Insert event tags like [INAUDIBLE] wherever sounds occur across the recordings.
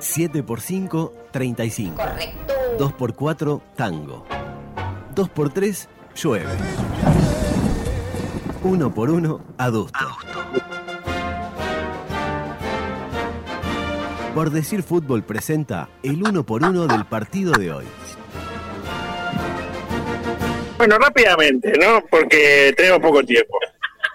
7 por 5, 35. Correcto. 2 por 4, tango. 2 por 3, llueve. 1 por 1, adusto. Por decir fútbol presenta el 1 por 1 del partido de hoy. Bueno, rápidamente, ¿no? Porque tenemos poco tiempo,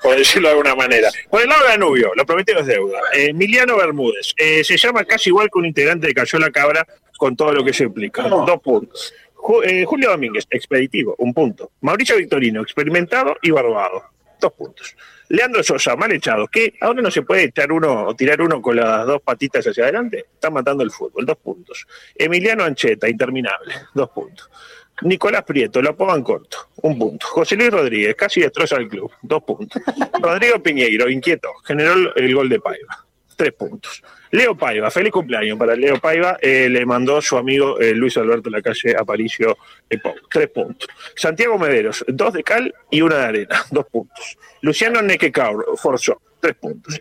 por decirlo de alguna manera. Por el lado de Danubio, lo prometido es deuda. Eh, Emiliano Bermúdez, eh, se llama casi igual que un integrante de Cayó la Cabra con todo lo que eso implica. Dos puntos. Ju- eh, Julio Domínguez, expeditivo, un punto. Mauricio Victorino, experimentado y barbado, dos puntos. Leandro Sosa, mal echado, que ahora no se puede echar uno o tirar uno con las dos patitas hacia adelante. Está matando el fútbol, dos puntos. Emiliano Ancheta, interminable, dos puntos. Nicolás Prieto, lo pongan corto, un punto. José Luis Rodríguez, casi destroza el club, dos puntos. Rodrigo Piñeiro, inquieto, generó el- gol de Paiva, tres puntos. Leo Paiva, feliz cumpleaños para Leo Paiva, eh, le mandó su amigo eh, Luis Alberto Lacalle Aparicio Pou, tres puntos. Santiago Mederos, dos de cal y una de arena, dos puntos. Luciano Nequecaur, forzó, tres puntos.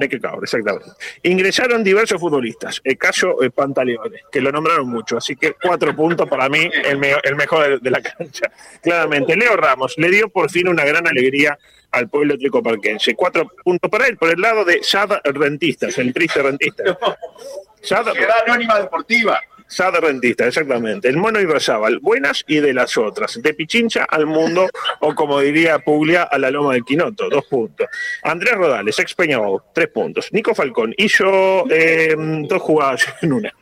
Nequecaur, exactamente. Ingresaron diversos futbolistas, el caso eh, Pantaleones, que lo nombraron mucho, así que cuatro puntos para mí, el, me- el mejor de, de la cancha. Claramente, Leo Ramos le dio por fin una gran alegría al pueblo tricoparquense. Cuatro puntos para él, por el lado de Sad Rentistas, el triste rentista. [LAUGHS] Sad, Anónima Deportiva. Sad Rentista, exactamente. El mono y Razábal, buenas y de las otras. De Pichincha al mundo, o como diría Puglia, a la loma del Quinoto, dos puntos. Andrés Rodales, ex Peñarol, tres puntos. Nico Falcón hizo eh, dos jugadas en una,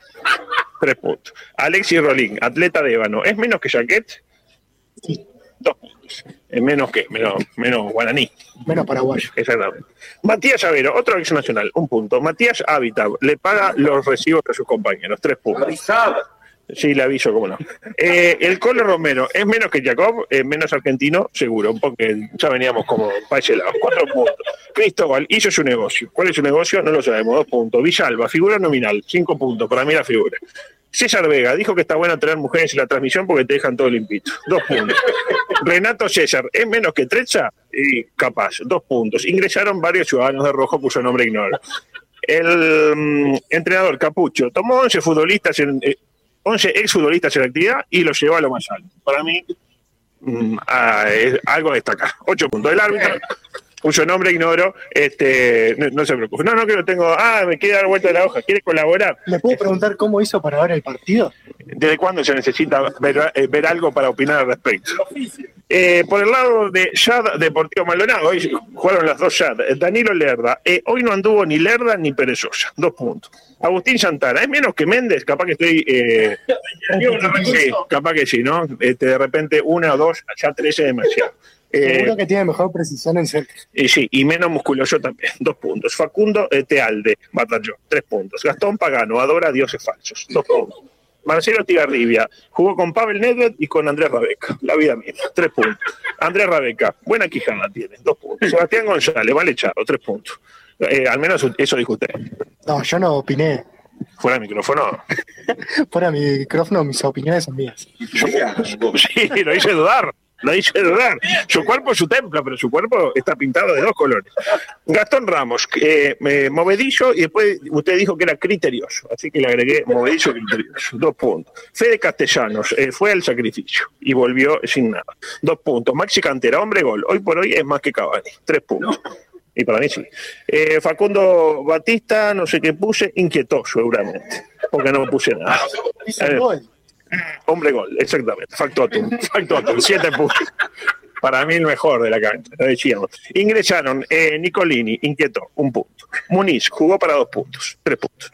tres puntos. Alexis Rolín, atleta de ébano, ¿es menos que Jaquet? Dos puntos. Menos que, menos, menos guaraní. Menos paraguayo. Exactamente. Matías Avero, otro ex nacional, un punto. Matías Habitat, le paga los recibos a sus compañeros, tres puntos. Sí, le aviso, cómo no. Eh, el Colo Romero, ¿es menos que Jacob? Eh, menos argentino, seguro, porque ya veníamos como para ese lado. Cuatro puntos. Cristóbal hizo su negocio. ¿Cuál es su negocio? No lo sabemos, dos puntos. Villalba, figura nominal, cinco puntos, para mí la figura. César Vega dijo que está bueno tener mujeres en la transmisión porque te dejan todo limpito. Dos puntos. [LAUGHS] Renato César, ¿es menos que Trecha? Y capaz, dos puntos. Ingresaron varios ciudadanos de rojo cuyo nombre ignoro. El mm, entrenador Capucho tomó 11 futbolistas en, eh, 11 exfutbolistas en actividad y los llevó a lo más alto. Para mí, mm, ah, es algo a destacar. 8 puntos. El árbitro, cuyo nombre ignoro, este, no, no se preocupe. No, no que lo tengo. Ah, me quiere dar vuelta de la hoja. ¿Quiere colaborar? ¿Le puedo preguntar cómo hizo para ver el partido? ¿Desde cuándo se necesita ver, eh, ver algo para opinar al respecto? Eh, por el lado de Yad Deportivo Maldonado, hoy jugaron las dos Yad. Danilo Lerda, eh, hoy no anduvo ni Lerda ni Perezosa, dos puntos. Agustín Santana, es menos que Méndez, capaz que estoy. eh, [LAUGHS] sí, capaz que sí, ¿no? Este, de repente una o dos, ya tres es demasiado. Eh, Seguro que tiene mejor precisión en cerca. y sí, y menos musculoso también, [LAUGHS] dos puntos. Facundo eh, Tealde, Batallón, tres puntos. Gastón Pagano, adora dioses falsos, dos puntos. Marcelo Tigarribia, jugó con Pavel Nedved y con Andrés Rabeca, la vida misma, tres puntos. Andrés Rabeca, buena quijada tiene, dos puntos. Sebastián González, mal echado, tres puntos. Eh, al menos eso dijo usted. No, yo no opiné. Fuera de micrófono. [LAUGHS] Fuera mi micrófono, mis opiniones son mías. Sí, lo hice dudar. Lo hice dudar. Su cuerpo es su templo, pero su cuerpo está pintado de dos colores. Gastón Ramos, eh, eh, movedillo, y después usted dijo que era criterioso, así que le agregué movedillo criterioso. Dos puntos. Fede Castellanos, eh, fue al sacrificio y volvió sin nada. Dos puntos. Maxi Cantera, hombre gol. Hoy por hoy es más que Cavani. Tres puntos. Y para mí sí. Eh, Facundo Batista, no sé qué puse, inquietó seguramente, porque no puse nada. Hizo Eh, el gol. Hombre gol, exactamente. Factotum. [LAUGHS] Factotum, siete puntos. Para mí el mejor de la cancha, lo decíamos. Ingresaron eh, Nicolini, inquietó, un punto. Muniz jugó para dos puntos, tres puntos.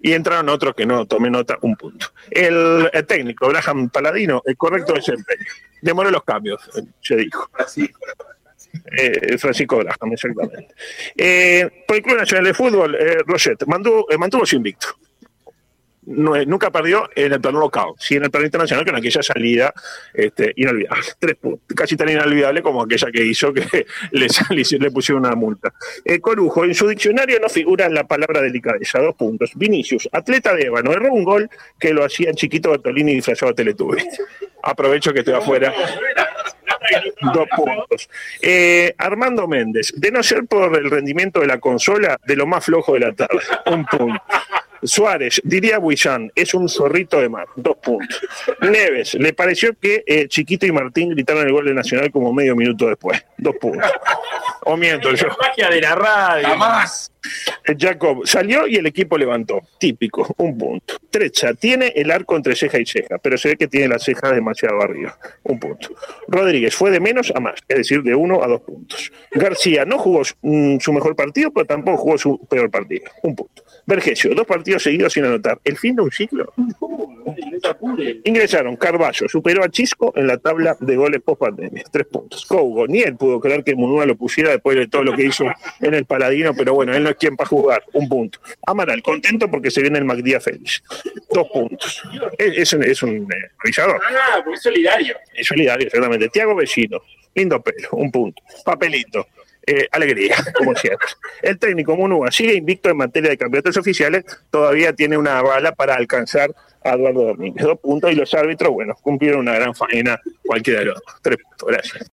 Y entraron otros que no tomé nota, un punto. El, el técnico, Graham Paladino, el correcto desempeño. Demoró los cambios, se dijo. Eh, Francisco Graham, exactamente. Eh, por el Club Nacional de Fútbol, eh, Roget mantuvo, eh, mantuvo su invicto nunca perdió en el plano local, sí en el plano internacional con aquella salida este, inolvidable, [LAUGHS] tres casi tan inolvidable como aquella que hizo que [LAUGHS] le, pusieron una multa. Eh, Corujo, en su diccionario no figura la palabra delicadeza, dos puntos. Vinicius, atleta de ébano, erró un gol que lo hacía en chiquito Bertolini disfrazado de Teletubby. Aprovecho que estoy afuera. Dos puntos. Eh, Armando Méndez, de no ser por el rendimiento de la consola, de lo más flojo de la tarde. Un punto. Suárez, diría Buillán, es un zorrito de mar, dos puntos. Neves, le pareció que eh, Chiquito y Martín gritaron el gol de Nacional como medio minuto después, dos puntos. O miento yo. magia de la radio. Jamás. Eh, Jacob salió y el equipo levantó. Típico, un punto. Trecha tiene el arco entre ceja y ceja, pero se ve que tiene las cejas demasiado arriba. Un punto. Rodríguez fue de menos a más, es decir, de uno a dos puntos. García no jugó mm, su mejor partido, pero tampoco jugó su peor partido. Un punto. Vergesio, dos partidos seguidos sin anotar. ¿El fin de un ciclo? Ingresaron Carballo, superó a Chisco en la tabla de goles post pandemia. Tres puntos. Cougo, ni él pudo creer que Munúa lo pusiera después de todo lo que hizo en el Paladino, pero bueno, él no es quien para jugar. Un punto. Amaral, contento porque se viene el MacDía Félix. Dos puntos. Es, es un, es un eh, realizador. Ah, porque es solidario. Es solidario, exactamente. Tiago Vecino, lindo pelo, un punto. Papelito. Eh, alegría, como siempre. El técnico Munúa sigue invicto en materia de campeonatos oficiales, todavía tiene una bala para alcanzar a Eduardo Domínguez. Dos puntos y los árbitros, bueno, cumplieron una gran faena cualquiera de los dos. Tres puntos, gracias.